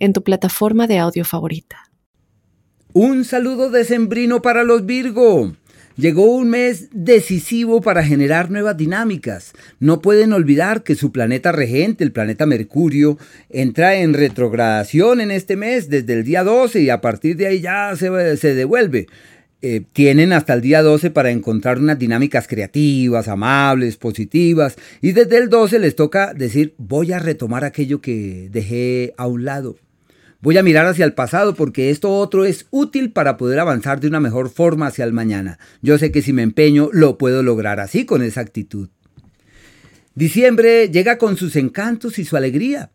en tu plataforma de audio favorita. Un saludo decembrino para los Virgo. Llegó un mes decisivo para generar nuevas dinámicas. No pueden olvidar que su planeta regente, el planeta Mercurio, entra en retrogradación en este mes desde el día 12 y a partir de ahí ya se, se devuelve. Eh, tienen hasta el día 12 para encontrar unas dinámicas creativas, amables, positivas. Y desde el 12 les toca decir, voy a retomar aquello que dejé a un lado. Voy a mirar hacia el pasado porque esto otro es útil para poder avanzar de una mejor forma hacia el mañana. Yo sé que si me empeño lo puedo lograr así con esa actitud. Diciembre llega con sus encantos y su alegría,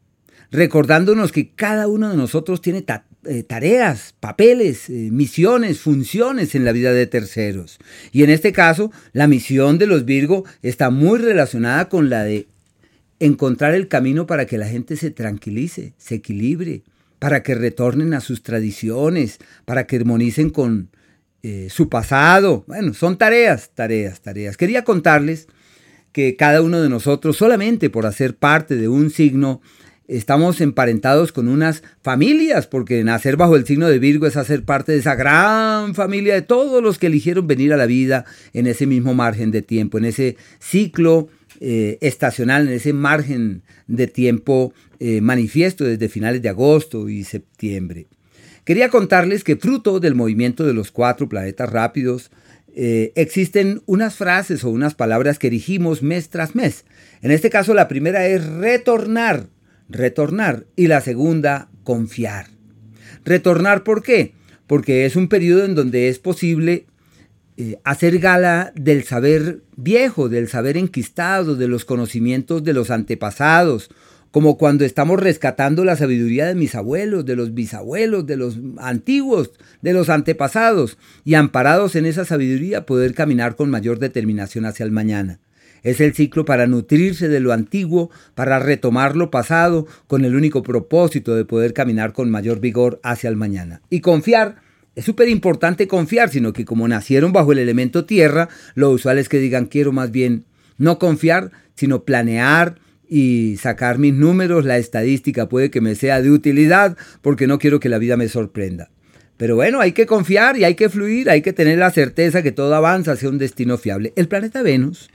recordándonos que cada uno de nosotros tiene eh, tareas, papeles, eh, misiones, funciones en la vida de terceros. Y en este caso, la misión de los Virgo está muy relacionada con la de encontrar el camino para que la gente se tranquilice, se equilibre, para que retornen a sus tradiciones, para que armonicen con eh, su pasado. Bueno, son tareas, tareas, tareas. Quería contarles que cada uno de nosotros, solamente por hacer parte de un signo, estamos emparentados con unas familias, porque nacer bajo el signo de Virgo es hacer parte de esa gran familia de todos los que eligieron venir a la vida en ese mismo margen de tiempo, en ese ciclo eh, estacional, en ese margen de tiempo eh, manifiesto desde finales de agosto y septiembre. Quería contarles que fruto del movimiento de los cuatro planetas rápidos, eh, existen unas frases o unas palabras que erigimos mes tras mes. En este caso la primera es retornar, retornar, y la segunda, confiar. Retornar, ¿por qué? Porque es un periodo en donde es posible eh, hacer gala del saber viejo, del saber enquistado, de los conocimientos de los antepasados, como cuando estamos rescatando la sabiduría de mis abuelos, de los bisabuelos, de los antiguos, de los antepasados, y amparados en esa sabiduría poder caminar con mayor determinación hacia el mañana. Es el ciclo para nutrirse de lo antiguo, para retomar lo pasado, con el único propósito de poder caminar con mayor vigor hacia el mañana. Y confiar es súper importante confiar, sino que como nacieron bajo el elemento tierra, lo usual es que digan quiero más bien no confiar, sino planear y sacar mis números, la estadística puede que me sea de utilidad porque no quiero que la vida me sorprenda. Pero bueno, hay que confiar y hay que fluir, hay que tener la certeza que todo avanza hacia un destino fiable. El planeta Venus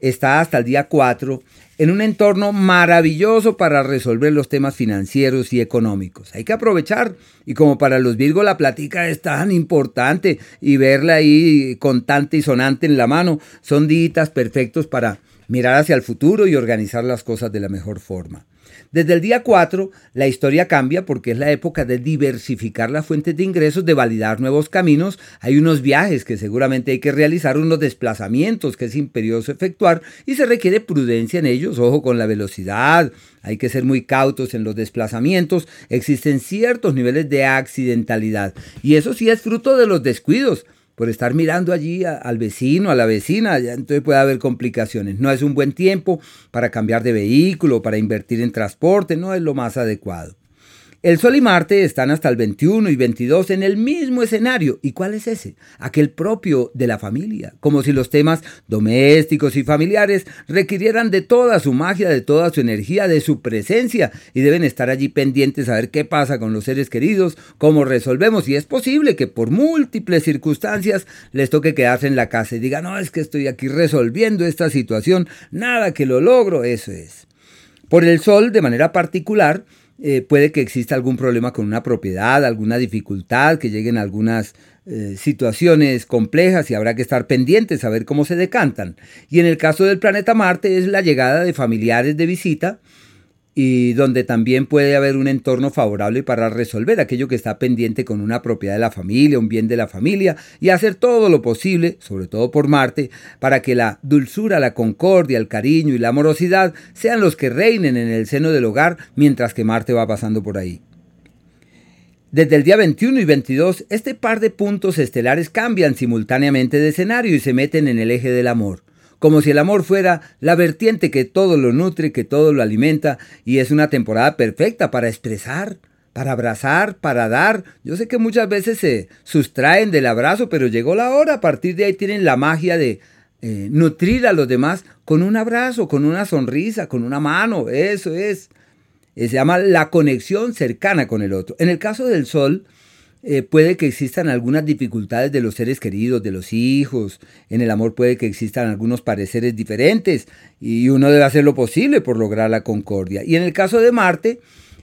está hasta el día 4 en un entorno maravilloso para resolver los temas financieros y económicos. Hay que aprovechar y como para los Virgo la platica es tan importante y verla ahí contante y sonante en la mano, son días perfectos para mirar hacia el futuro y organizar las cosas de la mejor forma. Desde el día 4, la historia cambia porque es la época de diversificar las fuentes de ingresos, de validar nuevos caminos. Hay unos viajes que seguramente hay que realizar, unos desplazamientos que es imperioso efectuar y se requiere prudencia en ellos. Ojo con la velocidad, hay que ser muy cautos en los desplazamientos. Existen ciertos niveles de accidentalidad y eso sí es fruto de los descuidos por estar mirando allí al vecino, a la vecina, entonces puede haber complicaciones. No es un buen tiempo para cambiar de vehículo, para invertir en transporte, no es lo más adecuado. El Sol y Marte están hasta el 21 y 22 en el mismo escenario. ¿Y cuál es ese? Aquel propio de la familia. Como si los temas domésticos y familiares requirieran de toda su magia, de toda su energía, de su presencia. Y deben estar allí pendientes a ver qué pasa con los seres queridos, cómo resolvemos. Y es posible que por múltiples circunstancias les toque quedarse en la casa y digan, no, es que estoy aquí resolviendo esta situación. Nada que lo logro. Eso es. Por el Sol, de manera particular, eh, puede que exista algún problema con una propiedad, alguna dificultad, que lleguen algunas eh, situaciones complejas y habrá que estar pendientes a ver cómo se decantan. Y en el caso del planeta Marte es la llegada de familiares de visita y donde también puede haber un entorno favorable para resolver aquello que está pendiente con una propiedad de la familia, un bien de la familia, y hacer todo lo posible, sobre todo por Marte, para que la dulzura, la concordia, el cariño y la amorosidad sean los que reinen en el seno del hogar mientras que Marte va pasando por ahí. Desde el día 21 y 22, este par de puntos estelares cambian simultáneamente de escenario y se meten en el eje del amor, como si el amor fuera la vertiente que todo lo nutre, que todo lo alimenta, y es una temporada perfecta para expresar, para abrazar, para dar. Yo sé que muchas veces se sustraen del abrazo, pero llegó la hora, a partir de ahí tienen la magia de eh, nutrir a los demás con un abrazo, con una sonrisa, con una mano, eso es. Eh, se llama la conexión cercana con el otro. En el caso del sol, eh, puede que existan algunas dificultades de los seres queridos, de los hijos. En el amor puede que existan algunos pareceres diferentes y uno debe hacer lo posible por lograr la concordia. Y en el caso de Marte,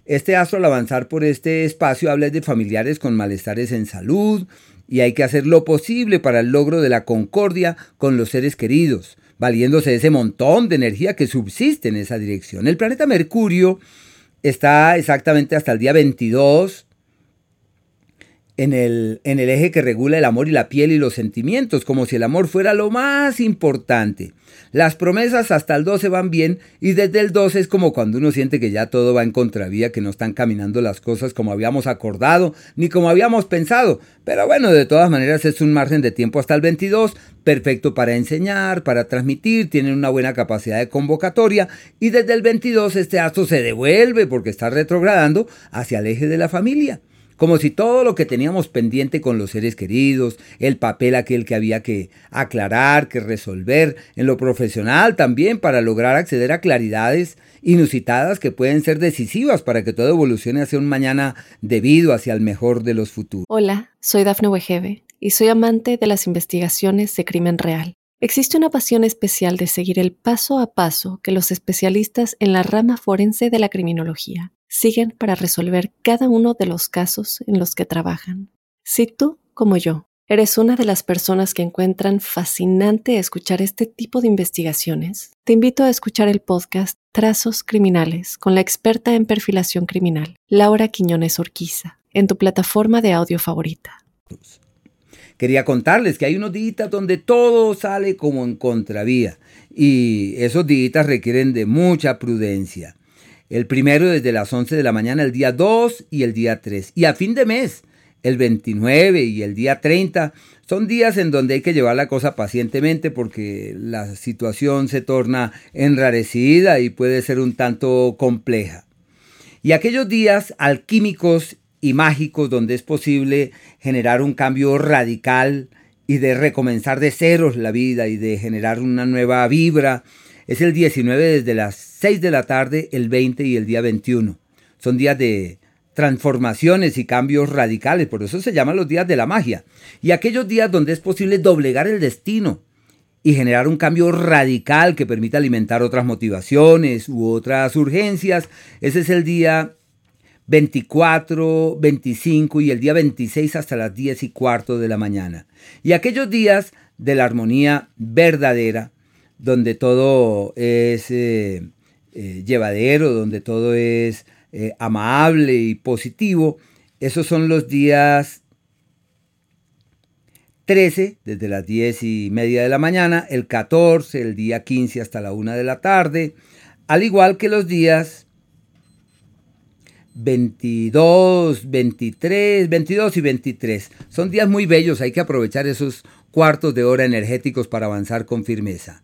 este astro al avanzar por este espacio habla de familiares con malestares en salud y hay que hacer lo posible para el logro de la concordia con los seres queridos, valiéndose de ese montón de energía que subsiste en esa dirección. El planeta Mercurio está exactamente hasta el día 22 en el, en el eje que regula el amor y la piel y los sentimientos, como si el amor fuera lo más importante. Las promesas hasta el 12 van bien y desde el 12 es como cuando uno siente que ya todo va en contravía, que no están caminando las cosas como habíamos acordado ni como habíamos pensado. Pero bueno, de todas maneras es un margen de tiempo hasta el 22, perfecto para enseñar, para transmitir, tienen una buena capacidad de convocatoria y desde el 22 este acto se devuelve porque está retrogradando hacia el eje de la familia como si todo lo que teníamos pendiente con los seres queridos, el papel aquel que había que aclarar, que resolver, en lo profesional también para lograr acceder a claridades inusitadas que pueden ser decisivas para que todo evolucione hacia un mañana debido hacia el mejor de los futuros. Hola, soy Dafne Wegebe y soy amante de las investigaciones de crimen real. Existe una pasión especial de seguir el paso a paso que los especialistas en la rama forense de la criminología siguen para resolver cada uno de los casos en los que trabajan. Si tú, como yo, eres una de las personas que encuentran fascinante escuchar este tipo de investigaciones, te invito a escuchar el podcast Trazos Criminales con la experta en perfilación criminal, Laura Quiñones Orquiza, en tu plataforma de audio favorita. Quería contarles que hay unos días donde todo sale como en contravía y esos días requieren de mucha prudencia. El primero desde las 11 de la mañana, el día 2 y el día 3. Y a fin de mes, el 29 y el día 30, son días en donde hay que llevar la cosa pacientemente porque la situación se torna enrarecida y puede ser un tanto compleja. Y aquellos días alquímicos y mágicos donde es posible generar un cambio radical y de recomenzar de ceros la vida y de generar una nueva vibra es el 19 desde las 6 de la tarde, el 20 y el día 21. Son días de transformaciones y cambios radicales, por eso se llaman los días de la magia. Y aquellos días donde es posible doblegar el destino y generar un cambio radical que permita alimentar otras motivaciones u otras urgencias, ese es el día 24, 25 y el día 26 hasta las 10 y cuarto de la mañana. Y aquellos días de la armonía verdadera, donde todo es eh, eh, llevadero, donde todo es eh, amable y positivo. Esos son los días 13, desde las 10 y media de la mañana, el 14, el día 15 hasta la 1 de la tarde, al igual que los días 22, 23, 22 y 23. Son días muy bellos, hay que aprovechar esos cuartos de hora energéticos para avanzar con firmeza.